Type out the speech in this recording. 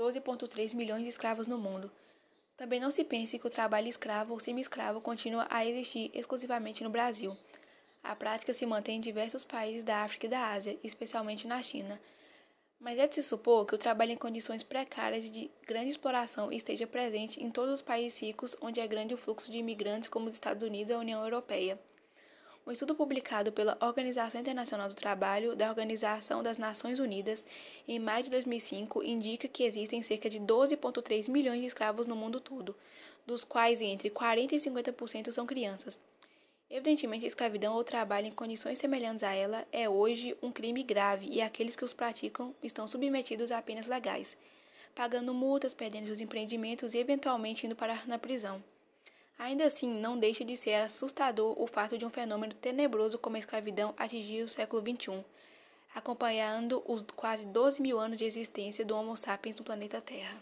12,3 milhões de escravos no mundo. Também não se pense que o trabalho escravo ou semi-escravo continua a existir exclusivamente no Brasil. A prática se mantém em diversos países da África e da Ásia, especialmente na China. Mas é de se supor que o trabalho em condições precárias de grande exploração esteja presente em todos os países ricos onde é grande o fluxo de imigrantes, como os Estados Unidos e a União Europeia. Um estudo publicado pela Organização Internacional do Trabalho da Organização das Nações Unidas em maio de 2005 indica que existem cerca de 12,3 milhões de escravos no mundo todo, dos quais entre 40 e 50% são crianças. Evidentemente, a escravidão ou trabalho em condições semelhantes a ela é hoje um crime grave e aqueles que os praticam estão submetidos a penas legais, pagando multas, perdendo seus empreendimentos e eventualmente indo parar na prisão. Ainda assim, não deixa de ser assustador o fato de um fenômeno tenebroso como a escravidão atingir o século XXI, acompanhando os quase 12 mil anos de existência do Homo sapiens no planeta Terra.